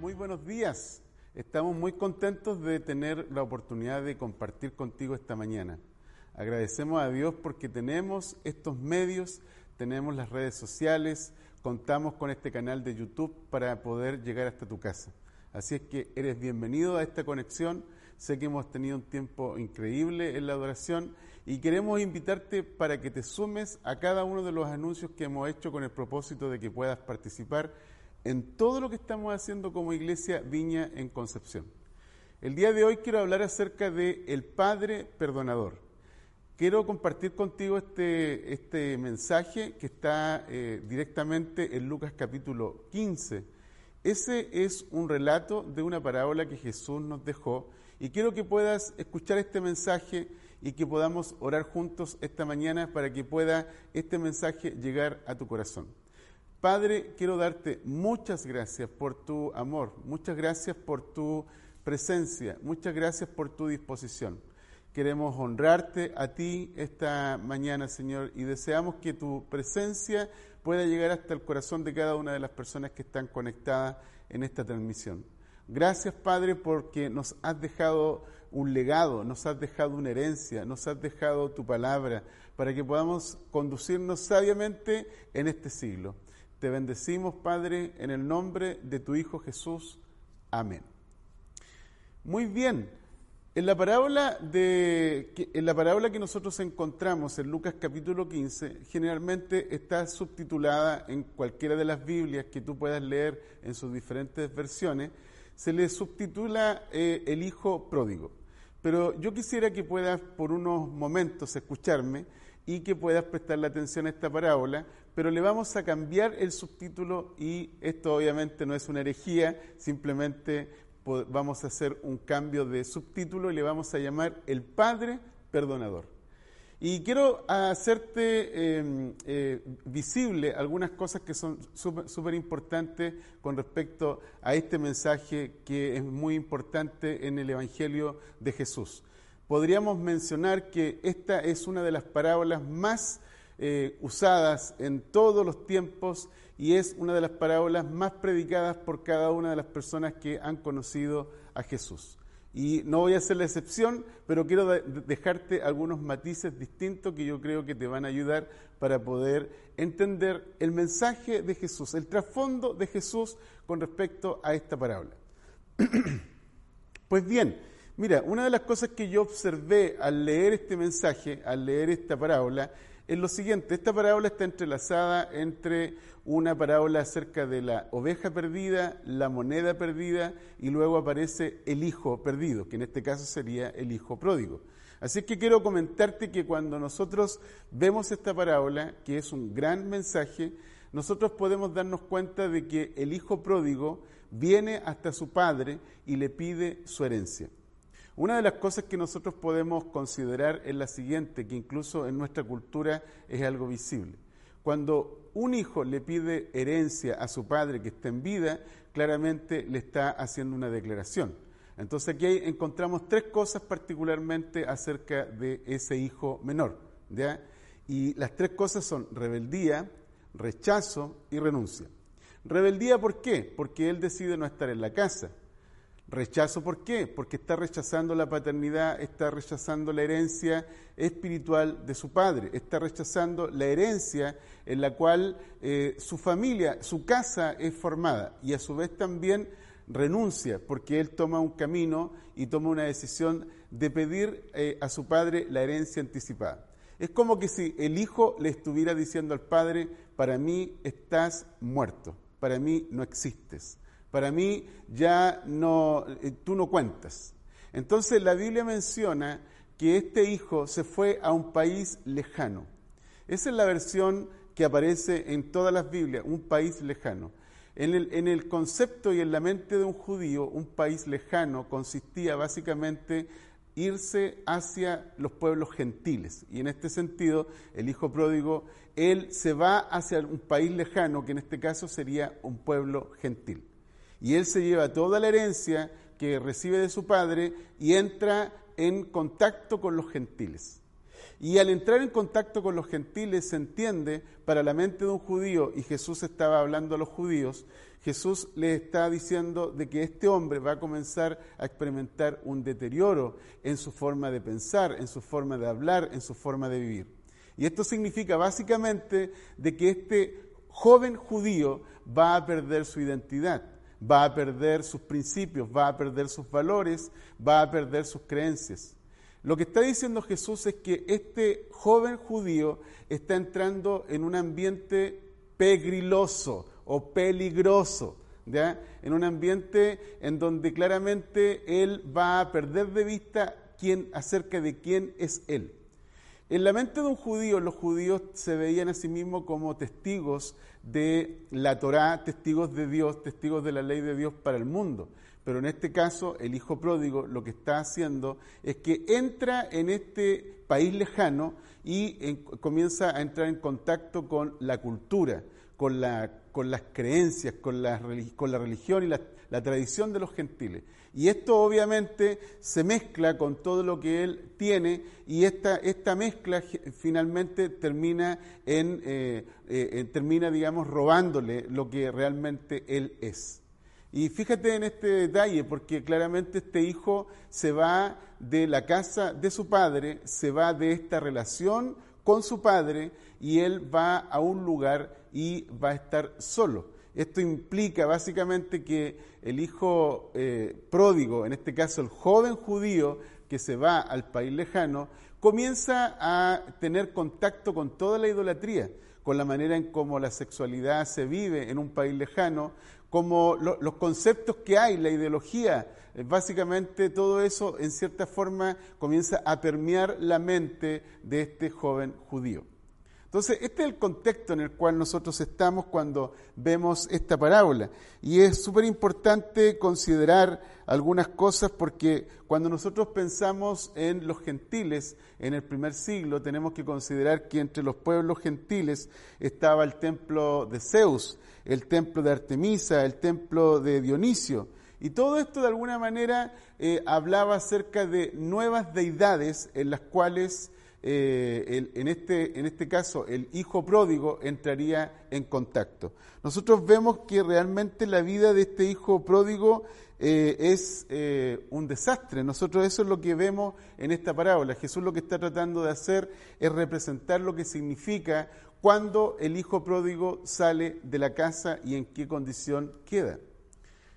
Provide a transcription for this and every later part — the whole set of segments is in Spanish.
muy buenos días. Estamos muy contentos de tener la oportunidad de compartir contigo esta mañana. Agradecemos a Dios porque tenemos estos medios, tenemos las redes sociales, contamos con este canal de YouTube para poder llegar hasta tu casa. Así es que eres bienvenido a esta conexión. Sé que hemos tenido un tiempo increíble en la adoración y queremos invitarte para que te sumes a cada uno de los anuncios que hemos hecho con el propósito de que puedas participar en todo lo que estamos haciendo como iglesia Viña en Concepción. El día de hoy quiero hablar acerca de el Padre Perdonador. Quiero compartir contigo este, este mensaje que está eh, directamente en Lucas capítulo 15. Ese es un relato de una parábola que Jesús nos dejó y quiero que puedas escuchar este mensaje y que podamos orar juntos esta mañana para que pueda este mensaje llegar a tu corazón. Padre, quiero darte muchas gracias por tu amor, muchas gracias por tu presencia, muchas gracias por tu disposición. Queremos honrarte a ti esta mañana, Señor, y deseamos que tu presencia pueda llegar hasta el corazón de cada una de las personas que están conectadas en esta transmisión. Gracias, Padre, porque nos has dejado un legado, nos has dejado una herencia, nos has dejado tu palabra, para que podamos conducirnos sabiamente en este siglo. Te bendecimos, Padre, en el nombre de tu Hijo Jesús. Amén. Muy bien. En la parábola de en la parábola que nosotros encontramos en Lucas capítulo 15, generalmente está subtitulada en cualquiera de las Biblias que tú puedas leer en sus diferentes versiones, se le subtitula eh, el hijo pródigo. Pero yo quisiera que puedas por unos momentos escucharme y que puedas prestarle atención a esta parábola, pero le vamos a cambiar el subtítulo y esto obviamente no es una herejía, simplemente vamos a hacer un cambio de subtítulo y le vamos a llamar El Padre Perdonador. Y quiero hacerte em, eh, visible algunas cosas que son súper importantes con respecto a este mensaje que es muy importante en el Evangelio de Jesús podríamos mencionar que esta es una de las parábolas más eh, usadas en todos los tiempos y es una de las parábolas más predicadas por cada una de las personas que han conocido a Jesús. Y no voy a hacer la excepción, pero quiero dejarte algunos matices distintos que yo creo que te van a ayudar para poder entender el mensaje de Jesús, el trasfondo de Jesús con respecto a esta parábola. pues bien, Mira, una de las cosas que yo observé al leer este mensaje, al leer esta parábola, es lo siguiente. Esta parábola está entrelazada entre una parábola acerca de la oveja perdida, la moneda perdida y luego aparece el hijo perdido, que en este caso sería el hijo pródigo. Así que quiero comentarte que cuando nosotros vemos esta parábola, que es un gran mensaje, nosotros podemos darnos cuenta de que el hijo pródigo viene hasta su padre y le pide su herencia. Una de las cosas que nosotros podemos considerar es la siguiente, que incluso en nuestra cultura es algo visible. Cuando un hijo le pide herencia a su padre que está en vida, claramente le está haciendo una declaración. Entonces aquí encontramos tres cosas particularmente acerca de ese hijo menor. Y las tres cosas son rebeldía, rechazo y renuncia. Rebeldía, ¿por qué? Porque él decide no estar en la casa. Rechazo, ¿por qué? Porque está rechazando la paternidad, está rechazando la herencia espiritual de su padre, está rechazando la herencia en la cual eh, su familia, su casa es formada y a su vez también renuncia porque él toma un camino y toma una decisión de pedir eh, a su padre la herencia anticipada. Es como que si el hijo le estuviera diciendo al padre, para mí estás muerto, para mí no existes. Para mí ya no, eh, tú no cuentas. Entonces la Biblia menciona que este hijo se fue a un país lejano. Esa es la versión que aparece en todas las Biblias, un país lejano. En el, en el, concepto y en la mente de un judío, un país lejano consistía básicamente irse hacia los pueblos gentiles. Y en este sentido, el hijo pródigo, él se va hacia un país lejano, que en este caso sería un pueblo gentil y él se lleva toda la herencia que recibe de su padre y entra en contacto con los gentiles. Y al entrar en contacto con los gentiles se entiende para la mente de un judío, y Jesús estaba hablando a los judíos, Jesús le está diciendo de que este hombre va a comenzar a experimentar un deterioro en su forma de pensar, en su forma de hablar, en su forma de vivir. Y esto significa básicamente de que este joven judío va a perder su identidad, va a perder sus principios, va a perder sus valores, va a perder sus creencias. Lo que está diciendo Jesús es que este joven judío está entrando en un ambiente pegriloso o peligroso, ¿ya? en un ambiente en donde claramente él va a perder de vista quién, acerca de quién es él. En la mente de un judío, los judíos se veían a sí mismos como testigos de la Torá, testigos de Dios, testigos de la ley de Dios para el mundo. Pero en este caso, el hijo pródigo lo que está haciendo es que entra en este país lejano y comienza a entrar en contacto con la cultura, con, la, con las creencias, con la, con la religión y la, la tradición de los gentiles. Y esto obviamente se mezcla con todo lo que él tiene y esta, esta mezcla finalmente termina, en, eh, eh, termina, digamos, robándole lo que realmente él es. Y fíjate en este detalle, porque claramente este hijo se va de la casa de su padre, se va de esta relación con su padre y él va a un lugar y va a estar solo. Esto implica básicamente que el hijo eh, pródigo, en este caso el joven judío que se va al país lejano, comienza a tener contacto con toda la idolatría, con la manera en cómo la sexualidad se vive en un país lejano, como los conceptos que hay, la ideología, eh, básicamente todo eso en cierta forma comienza a permear la mente de este joven judío. Entonces, este es el contexto en el cual nosotros estamos cuando vemos esta parábola. Y es súper importante considerar algunas cosas porque cuando nosotros pensamos en los gentiles en el primer siglo, tenemos que considerar que entre los pueblos gentiles estaba el templo de Zeus, el templo de Artemisa, el templo de Dionisio. Y todo esto de alguna manera eh, hablaba acerca de nuevas deidades en las cuales eh, en, este, en este caso el hijo pródigo entraría en contacto. Nosotros vemos que realmente la vida de este hijo pródigo eh, es eh, un desastre. Nosotros eso es lo que vemos en esta parábola. Jesús lo que está tratando de hacer es representar lo que significa cuando el hijo pródigo sale de la casa y en qué condición queda.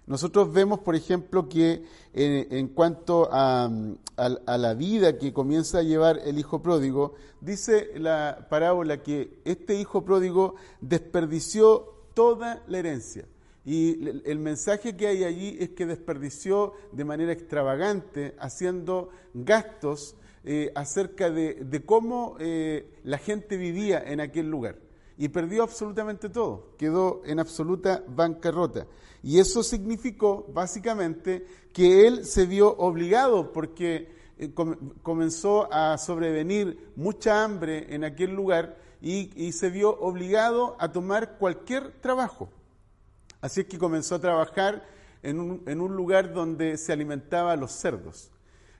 Nosotros vemos, por ejemplo, que en, cuanto a, la vida que comienza a llevar el hijo pródigo, dice la parábola que este hijo pródigo desperdició toda la herencia. Y el mensaje que hay allí es que desperdició de manera extravagante, haciendo gastos eh, acerca de, cómo eh, la gente vivía en aquel lugar. Y perdió absolutamente todo, quedó en absoluta bancarrota. Y eso significó básicamente que él se vio obligado porque eh, comenzó a sobrevenir mucha hambre en aquel lugar y, se vio obligado a tomar cualquier trabajo. Así es que comenzó a trabajar en un, en un lugar donde se alimentaba a los cerdos.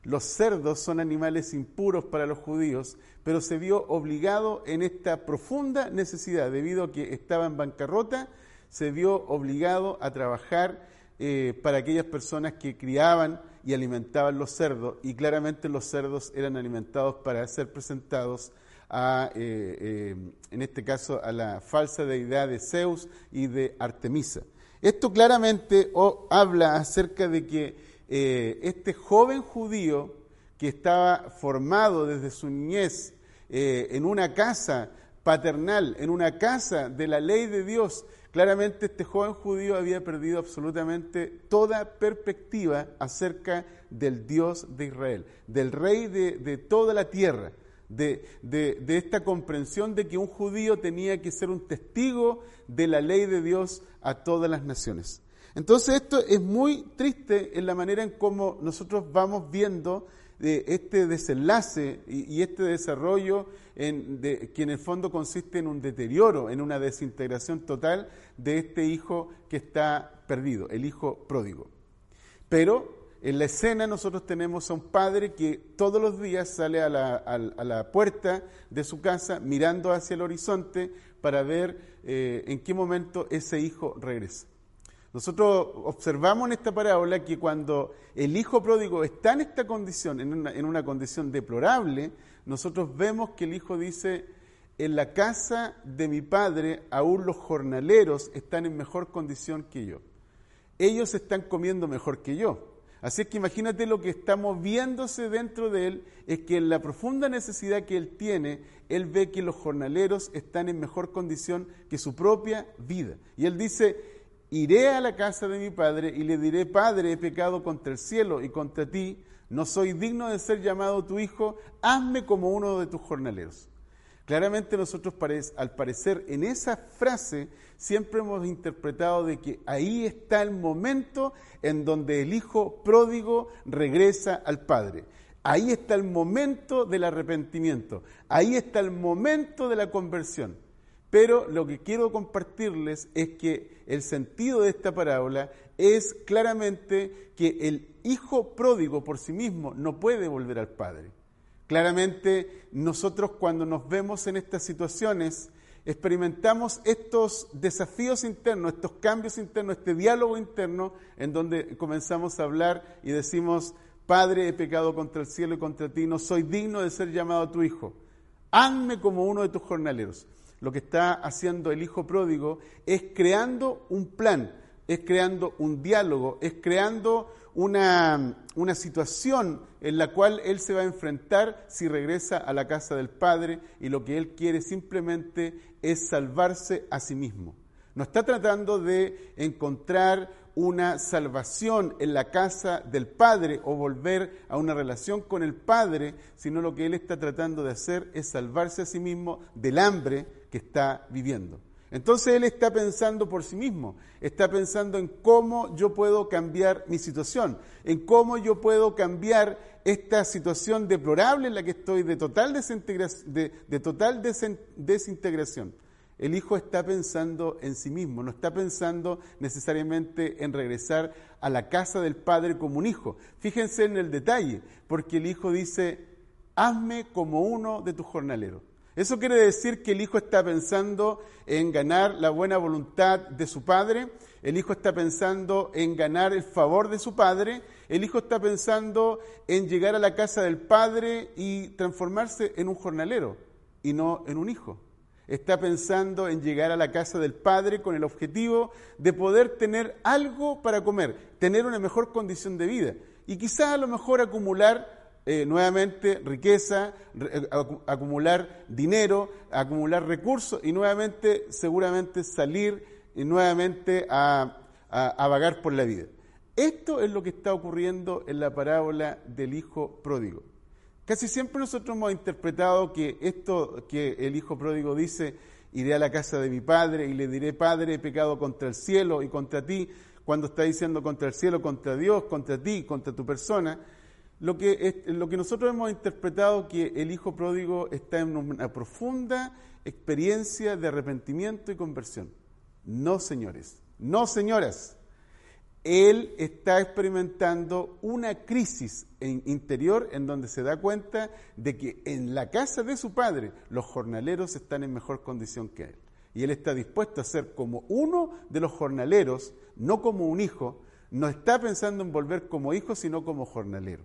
Los cerdos son animales impuros para los judíos, pero se vio obligado en esta profunda necesidad, debido a que estaba en bancarrota, se vio obligado a trabajar eh, para aquellas personas que criaban y alimentaban los cerdos, y claramente los cerdos eran alimentados para ser presentados a, eh, eh, en este caso, a la falsa deidad de Zeus y de Artemisa. Esto claramente habla acerca de que este joven judío que estaba formado desde su niñez en una casa paternal, en una casa de la ley de Dios, Claramente este joven judío había perdido absolutamente toda perspectiva acerca del Dios de Israel, del rey de, toda la tierra, de, de, esta comprensión de que un judío tenía que ser un testigo de la ley de Dios a todas las naciones. Entonces esto es muy triste en la manera en cómo nosotros vamos viendo de este desenlace y, este desarrollo en, de, que en el fondo consiste en un deterioro, en una desintegración total de este hijo que está perdido, el hijo pródigo. Pero en la escena nosotros tenemos a un padre que todos los días sale a la, a la puerta de su casa mirando hacia el horizonte para ver eh, en qué momento ese hijo regresa. Nosotros observamos en esta parábola que cuando el hijo pródigo está en esta condición, en una, condición deplorable, nosotros vemos que el hijo dice, en la casa de mi padre aún los jornaleros están en mejor condición que yo. Ellos están comiendo mejor que yo. Así que imagínate lo que está moviéndose dentro de él, es que en la profunda necesidad que él tiene, él ve que los jornaleros están en mejor condición que su propia vida. Y él dice, iré a la casa de mi padre y le diré, Padre, he pecado contra el cielo y contra ti, no soy digno de ser llamado tu hijo, hazme como uno de tus jornaleros. Claramente nosotros al parecer en esa frase siempre hemos interpretado de que ahí está el momento en donde el hijo pródigo regresa al padre. Ahí está el momento del arrepentimiento. Ahí está el momento de la conversión. Pero lo que quiero compartirles es que el sentido de esta parábola es claramente que el hijo pródigo por sí mismo no puede volver al padre. Claramente nosotros cuando nos vemos en estas situaciones experimentamos estos desafíos internos, estos cambios internos, este diálogo interno en donde comenzamos a hablar y decimos, Padre, he pecado contra el cielo y contra ti, no soy digno de ser llamado tu hijo. Hazme como uno de tus jornaleros. Lo que está haciendo el hijo pródigo es creando un plan, es creando un diálogo, es creando una, una, situación en la cual él se va a enfrentar si regresa a la casa del Padre y lo que él quiere simplemente es salvarse a sí mismo. No está tratando de encontrar una salvación en la casa del Padre o volver a una relación con el Padre, sino lo que él está tratando de hacer es salvarse a sí mismo del hambre que está viviendo. Entonces él está pensando por sí mismo, está pensando en cómo yo puedo cambiar mi situación, en cómo yo puedo cambiar esta situación deplorable en la que estoy de total, de, total desintegración. El hijo está pensando en sí mismo, no está pensando necesariamente en regresar a la casa del padre como un hijo. Fíjense en el detalle, porque el hijo dice, hazme como uno de tus jornaleros. Eso quiere decir que el hijo está pensando en ganar la buena voluntad de su padre, el hijo está pensando en ganar el favor de su padre, el hijo está pensando en llegar a la casa del padre y transformarse en un jornalero y no en un hijo. Está pensando en llegar a la casa del padre con el objetivo de poder tener algo para comer, tener una mejor condición de vida y quizás a lo mejor acumular eh, nuevamente riqueza, eh, acumular dinero, acumular recursos y nuevamente seguramente salir nuevamente a, a, vagar por la vida. Esto es lo que está ocurriendo en la parábola del hijo pródigo. Casi siempre nosotros hemos interpretado que esto que el hijo pródigo dice, iré a la casa de mi padre y le diré, Padre, he pecado contra el cielo y contra ti, cuando está diciendo contra el cielo, contra Dios, contra ti, contra tu persona, lo que, nosotros hemos interpretado que el hijo pródigo está en una profunda experiencia de arrepentimiento y conversión. No, señores, no, señoras. Él está experimentando una crisis interior en donde se da cuenta de que en la casa de su padre los jornaleros están en mejor condición que él. Y él está dispuesto a ser como uno de los jornaleros, no como un hijo, no está pensando en volver como hijo, sino como jornalero.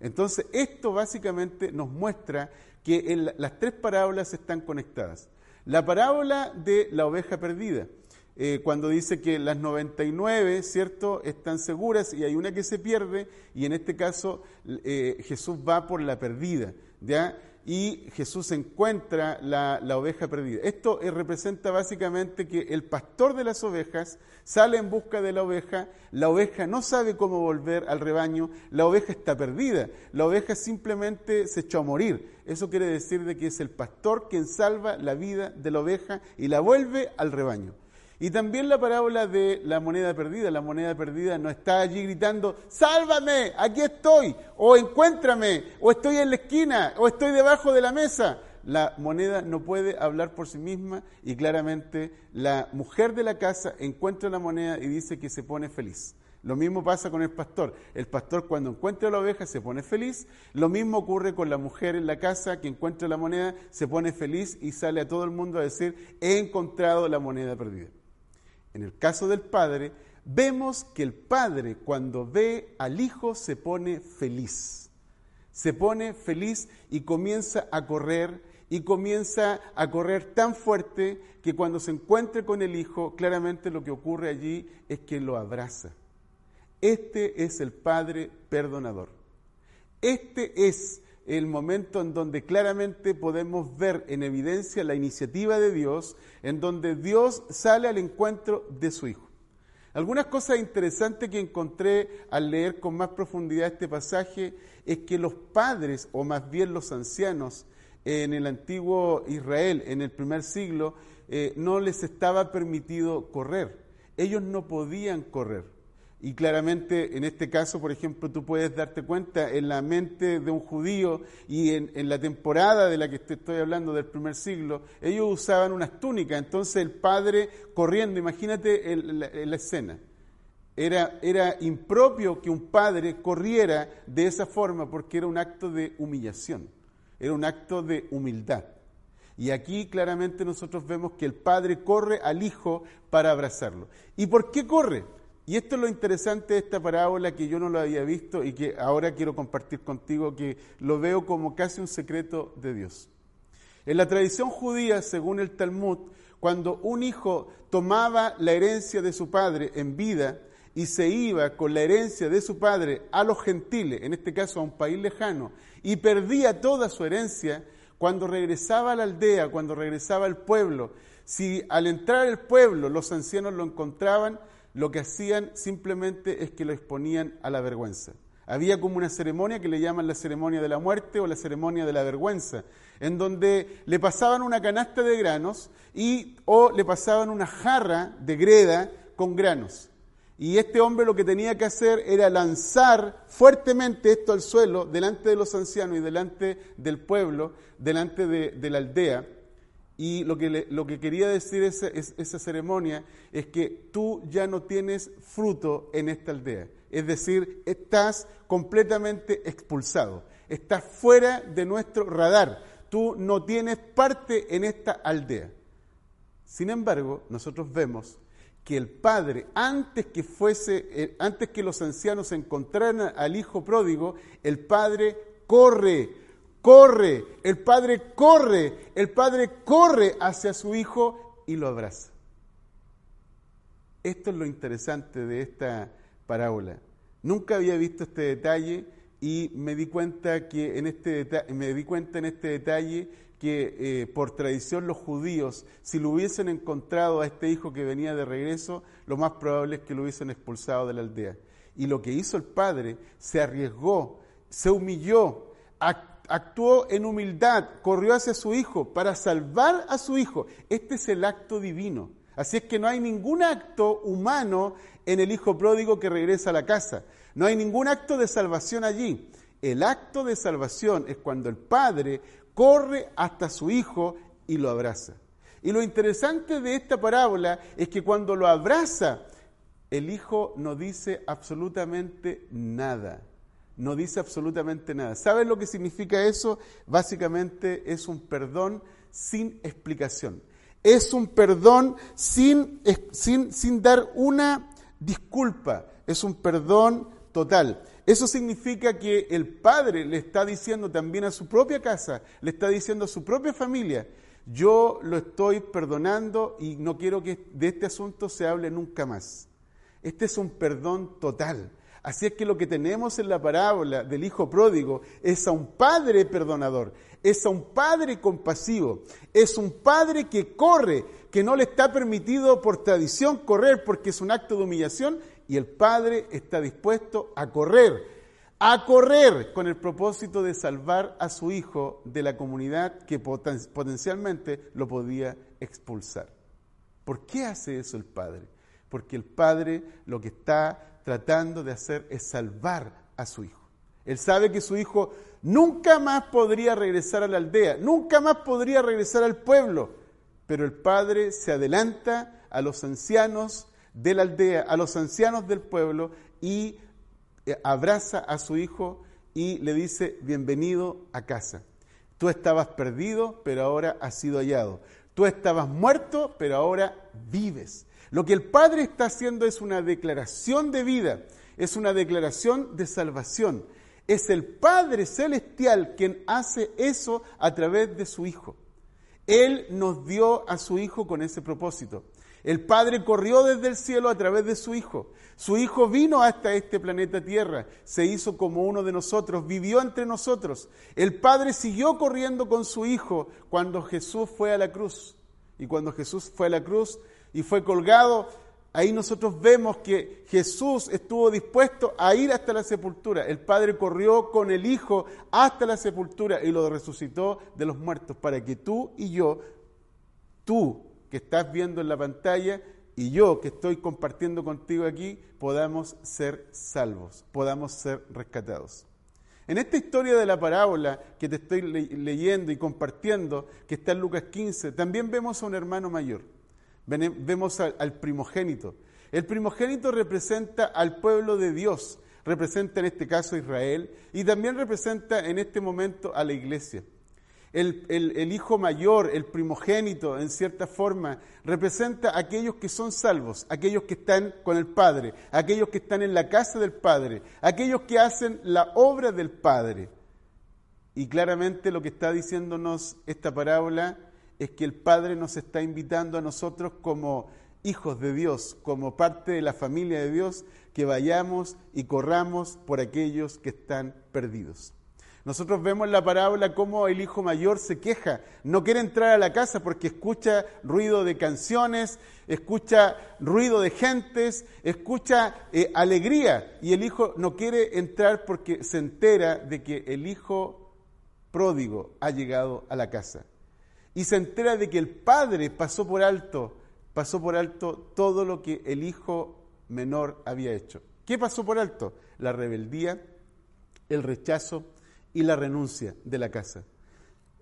Entonces, esto básicamente nos muestra que las tres parábolas están conectadas. La parábola de la oveja perdida, eh, cuando dice que las 99, ¿cierto?, están seguras y hay una que se pierde, y en este caso eh, Jesús va por la perdida, ¿ya? Y Jesús encuentra la, oveja perdida. Esto eh, representa básicamente que el pastor de las ovejas sale en busca de la oveja, la oveja no sabe cómo volver al rebaño, la oveja está perdida, la oveja simplemente se echó a morir. Eso quiere decir de que es el pastor quien salva la vida de la oveja y la vuelve al rebaño. Y también la parábola de la moneda perdida. La moneda perdida no está allí gritando, sálvame, aquí estoy, o encuéntrame, o estoy en la esquina, o estoy debajo de la mesa. La moneda no puede hablar por sí misma y claramente la mujer de la casa encuentra la moneda y dice que se pone feliz. Lo mismo pasa con el pastor. El pastor cuando encuentra la oveja se pone feliz. Lo mismo ocurre con la mujer en la casa que encuentra la moneda, se pone feliz y sale a todo el mundo a decir, he encontrado la moneda perdida. En el caso del padre, vemos que el padre cuando ve al hijo se pone feliz. Se pone feliz y comienza a correr y comienza a correr tan fuerte que cuando se encuentre con el hijo, claramente lo que ocurre allí es que lo abraza. Este es el Padre perdonador. Este es el momento en donde claramente podemos ver en evidencia la iniciativa de Dios, en donde Dios sale al encuentro de su Hijo. Algunas cosas interesantes que encontré al leer con más profundidad este pasaje es que los padres, o más bien los ancianos, en el antiguo Israel, en el primer siglo, eh, no les estaba permitido correr. Ellos no podían correr. Y claramente en este caso, por ejemplo, tú puedes darte cuenta en la mente de un judío y en, la temporada de la que te estoy hablando del primer siglo, ellos usaban unas túnicas, entonces el padre corriendo, imagínate la, escena. Era, era impropio que un padre corriera de esa forma porque era un acto de humillación, era un acto de humildad. Y aquí claramente nosotros vemos que el padre corre al hijo para abrazarlo. ¿Y por qué corre? Y esto es lo interesante de esta parábola que yo no lo había visto y que ahora quiero compartir contigo, que lo veo como casi un secreto de Dios. En la tradición judía, según el Talmud, cuando un hijo tomaba la herencia de su padre en vida y se iba con la herencia de su padre a los gentiles, en este caso a un país lejano, y perdía toda su herencia, cuando regresaba a la aldea, cuando regresaba al pueblo, si al entrar al pueblo los ancianos lo encontraban, lo que hacían simplemente es que lo exponían a la vergüenza. Había como una ceremonia que le llaman la ceremonia de la muerte o la ceremonia de la vergüenza, en donde le pasaban una canasta de granos y o le pasaban una jarra de greda con granos. Y este hombre lo que tenía que hacer era lanzar fuertemente esto al suelo delante de los ancianos y delante del pueblo, delante de, de la aldea. Y lo que, lo que quería decir esa, esa ceremonia es que tú ya no tienes fruto en esta aldea. Es decir, estás completamente expulsado. Estás fuera de nuestro radar. Tú no tienes parte en esta aldea. Sin embargo, nosotros vemos que el padre, antes que fuese, eh, antes que los ancianos encontraran al hijo pródigo, el padre corre corre, el padre corre, el padre corre hacia su hijo y lo abraza. Esto es lo interesante de esta parábola. Nunca había visto este detalle y me di cuenta que en este me di cuenta en este detalle que eh, por tradición los judíos, si lo hubiesen encontrado a este hijo que venía de regreso, lo más probable es que lo hubiesen expulsado de la aldea. Y lo que hizo el padre, se arriesgó, se humilló, en humildad, corrió hacia su hijo para salvar a su hijo. Este es el acto divino. Así es que no hay ningún acto humano en el hijo pródigo que regresa a la casa. No hay ningún acto de salvación allí. El acto de salvación es cuando el padre corre hasta su hijo y lo abraza. Y lo interesante de esta parábola es que cuando lo abraza, el hijo no dice absolutamente nada no dice absolutamente nada. ¿Sabes lo que significa eso? Básicamente es un perdón sin explicación. Es un perdón sin, sin, sin dar una disculpa. Es un perdón total. Eso significa que el padre le está diciendo también a su propia casa, le está diciendo a su propia familia, yo lo estoy perdonando y no quiero que de este asunto se hable nunca más. Este es un perdón total. Así es que lo que tenemos en la parábola del hijo pródigo es a un padre perdonador, es a un padre compasivo, es un padre que corre, que no le está permitido por tradición correr porque es un acto de humillación y el padre está dispuesto a correr, a correr con el propósito de salvar a su hijo de la comunidad que potencialmente lo podía expulsar. ¿Por qué hace eso el padre? Porque el padre lo que está tratando de hacer es salvar a su hijo. Él sabe que su hijo nunca más podría regresar a la aldea, nunca más podría regresar al pueblo, pero el padre se adelanta a los ancianos de la aldea, a los ancianos del pueblo y eh, abraza a su hijo y le dice, bienvenido a casa. Tú estabas perdido, pero ahora has sido hallado. Tú estabas muerto, pero ahora vives. Lo que el Padre está haciendo es una declaración de vida, es una declaración de salvación. Es el Padre Celestial quien hace eso a través de su Hijo. Él nos dio a su Hijo con ese propósito. El Padre corrió desde el cielo a través de su Hijo. Su Hijo vino hasta este planeta Tierra, se hizo como uno de nosotros, vivió entre nosotros. El Padre siguió corriendo con su Hijo cuando Jesús fue a la cruz. Y cuando Jesús fue a la cruz y fue colgado, ahí nosotros vemos que Jesús estuvo dispuesto a ir hasta la sepultura. El Padre corrió con el Hijo hasta la sepultura y lo resucitó de los muertos para que tú y yo, tú que estás viendo en la pantalla y yo que estoy compartiendo contigo aquí, podamos ser salvos, podamos ser rescatados. En esta historia de la parábola que te estoy leyendo y compartiendo, que está en Lucas 15, también vemos a un hermano mayor, vemos al primogénito. El primogénito representa al pueblo de Dios, representa en este caso a Israel y también representa en este momento a la iglesia el, hijo mayor, el primogénito, en cierta forma, representa a aquellos que son salvos, aquellos que están con el Padre, aquellos que están en la casa del Padre, aquellos que hacen la obra del Padre. Y claramente lo que está diciéndonos esta parábola es que el Padre nos está invitando a nosotros como hijos de Dios, como parte de la familia de Dios, que vayamos y corramos por aquellos que están perdidos. Nosotros vemos la parábola cómo el hijo mayor se queja, no quiere entrar a la casa porque escucha ruido de canciones, escucha ruido de gentes, escucha eh, alegría y el hijo no quiere entrar porque se entera de que el hijo pródigo ha llegado a la casa y se entera de que el padre pasó por alto, pasó por alto todo lo que el hijo menor había hecho. ¿Qué pasó por alto? La rebeldía, el rechazo, y la renuncia de la casa.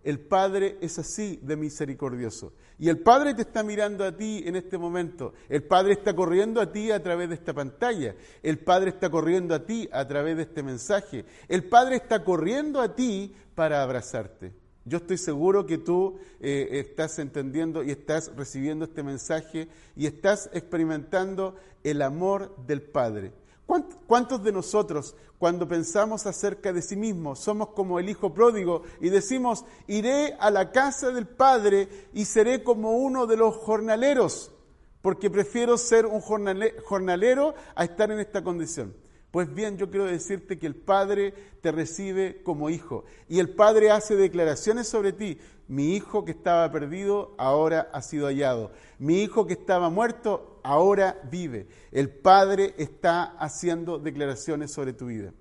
El Padre es así de misericordioso. Y el Padre te está mirando a ti en este momento. El Padre está corriendo a ti a través de esta pantalla. El Padre está corriendo a ti a través de este mensaje. El Padre está corriendo a ti para abrazarte. Yo estoy seguro que tú eh, estás entendiendo y estás recibiendo este mensaje y estás experimentando el amor del Padre. ¿Cuántos de nosotros, cuando pensamos acerca de sí mismos, somos como el hijo pródigo y decimos, iré a la casa del Padre y seré como uno de los jornaleros, porque prefiero ser un jornalero a estar en esta condición? Pues bien, yo quiero decirte que el Padre te recibe como hijo y el Padre hace declaraciones sobre ti. Mi hijo que estaba perdido ahora ha sido hallado. Mi hijo que estaba muerto ahora vive. El Padre está haciendo declaraciones sobre tu vida.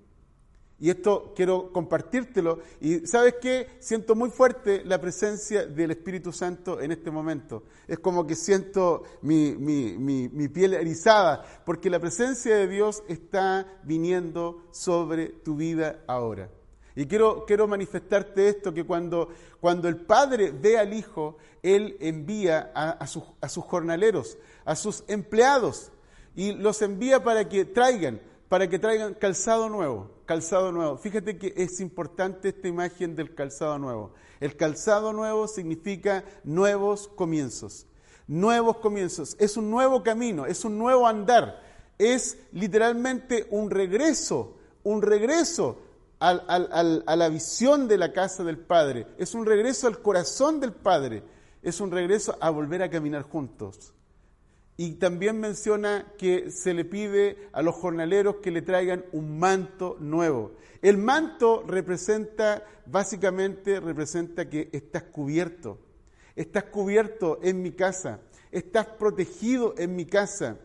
Y esto quiero compartírtelo. Y sabes qué? Siento muy fuerte la presencia del Espíritu Santo en este momento. Es como que siento mi, mi, piel erizada, porque la presencia de Dios está viniendo sobre tu vida ahora. Y quiero, quiero manifestarte esto, que cuando, cuando el Padre ve al Hijo, Él envía a, sus, a sus jornaleros, a sus empleados, y los envía para que traigan, para que traigan calzado nuevo, calzado nuevo. Fíjate que es importante esta imagen del calzado nuevo. El calzado nuevo significa nuevos comienzos, nuevos comienzos. Es un nuevo camino, es un nuevo andar, es literalmente un regreso, un regreso a la visión de la casa del Padre, es un regreso al corazón del Padre, es un regreso a volver a caminar juntos. Y también menciona que se le pide a los jornaleros que le traigan un manto nuevo. El manto representa, básicamente representa que estás cubierto. Estás cubierto en mi casa. Estás protegido en mi casa.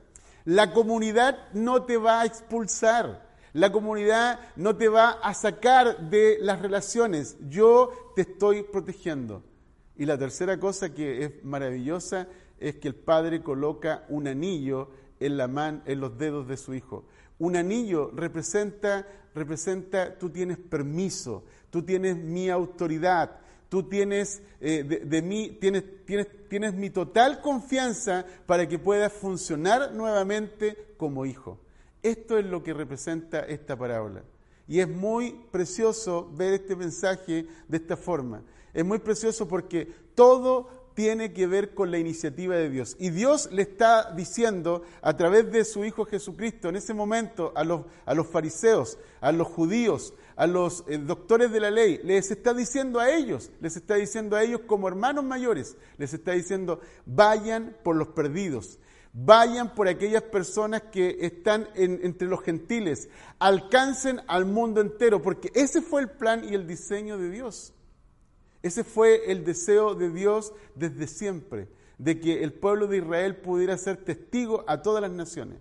La comunidad no te va a expulsar. La comunidad no te va a sacar de las relaciones. Yo te estoy protegiendo. Y la tercera cosa que es maravillosa es que el padre coloca un anillo en la mano, en los dedos de su hijo. Un anillo representa, representa, tú tienes permiso, tú tienes mi autoridad, tú tienes eh, de, mí, tienes, tienes, tienes mi total confianza para que puedas funcionar nuevamente como hijo. Esto es lo que representa esta parábola. Y es muy precioso ver este mensaje de esta forma. Es muy precioso porque todo tiene que ver con la iniciativa de Dios. Y Dios le está diciendo a través de su Hijo Jesucristo en ese momento a los, a los fariseos, a los judíos, a los eh, doctores de la ley, les está diciendo a ellos, les está diciendo a ellos como hermanos mayores, les está diciendo, vayan por los perdidos, vayan por aquellas personas que están entre los gentiles, alcancen al mundo entero, porque ese fue el plan y el diseño de Dios. Ese fue el deseo de Dios desde siempre, de que el pueblo de Israel pudiera ser testigo a todas las naciones.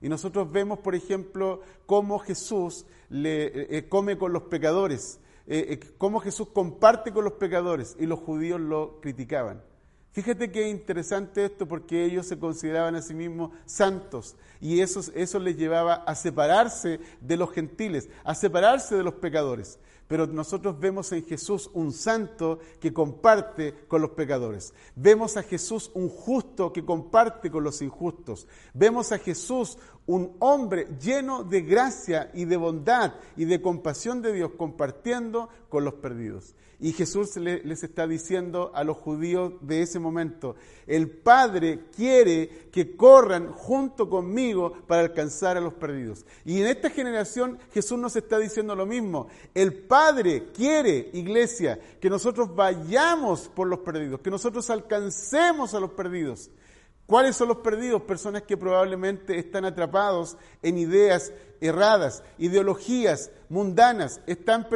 Y nosotros vemos, por ejemplo, cómo Jesús le, eh, eh, come con los pecadores, eh, cómo Jesús comparte con los pecadores y los judíos lo criticaban. Fíjate qué interesante esto porque ellos se consideraban a sí mismos santos y eso, eso les llevaba a separarse de los gentiles, a separarse de los pecadores pero nosotros vemos en Jesús un santo que comparte con los pecadores. Vemos a Jesús un justo que comparte con los injustos. Vemos a Jesús un hombre lleno de gracia y de bondad y de compasión de Dios compartiendo con los perdidos. Y Jesús les está diciendo a los judíos de ese momento, el Padre quiere que corran junto conmigo para alcanzar a los perdidos. Y en esta generación Jesús nos está diciendo lo mismo. El Padre quiere, iglesia, que nosotros vayamos por los perdidos, que nosotros alcancemos a los perdidos. ¿Cuáles son los perdidos? Personas que probablemente están atrapados en ideas erradas, ideologías mundanas, están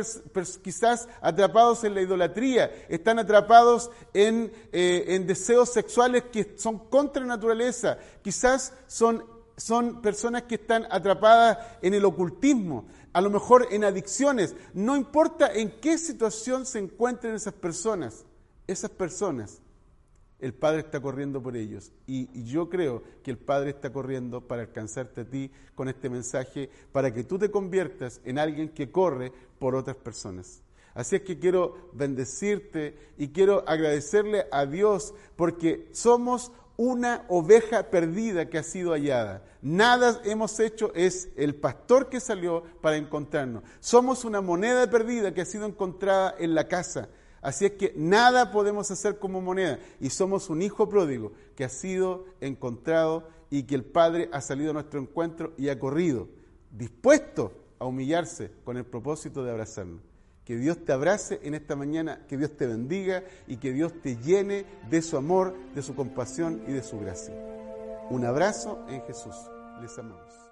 quizás atrapados en la idolatría, están atrapados en, eh, deseos sexuales que son contra naturaleza, quizás son, son personas que están atrapadas en el ocultismo, a lo mejor en adicciones, no importa en qué situación se encuentren esas personas, esas personas el Padre está corriendo por ellos. Y, yo creo que el Padre está corriendo para alcanzarte a ti con este mensaje, para que tú te conviertas en alguien que corre por otras personas. Así es que quiero bendecirte y quiero agradecerle a Dios porque somos una oveja perdida que ha sido hallada. Nada hemos hecho, es el pastor que salió para encontrarnos. Somos una moneda perdida que ha sido encontrada en la casa. Así es que nada podemos hacer como moneda y somos un hijo pródigo que ha sido encontrado y que el Padre ha salido a nuestro encuentro y ha corrido, dispuesto a humillarse con el propósito de abrazarnos. Que Dios te abrace en esta mañana, que Dios te bendiga y que Dios te llene de su amor, de su compasión y de su gracia. Un abrazo en Jesús. Les amamos.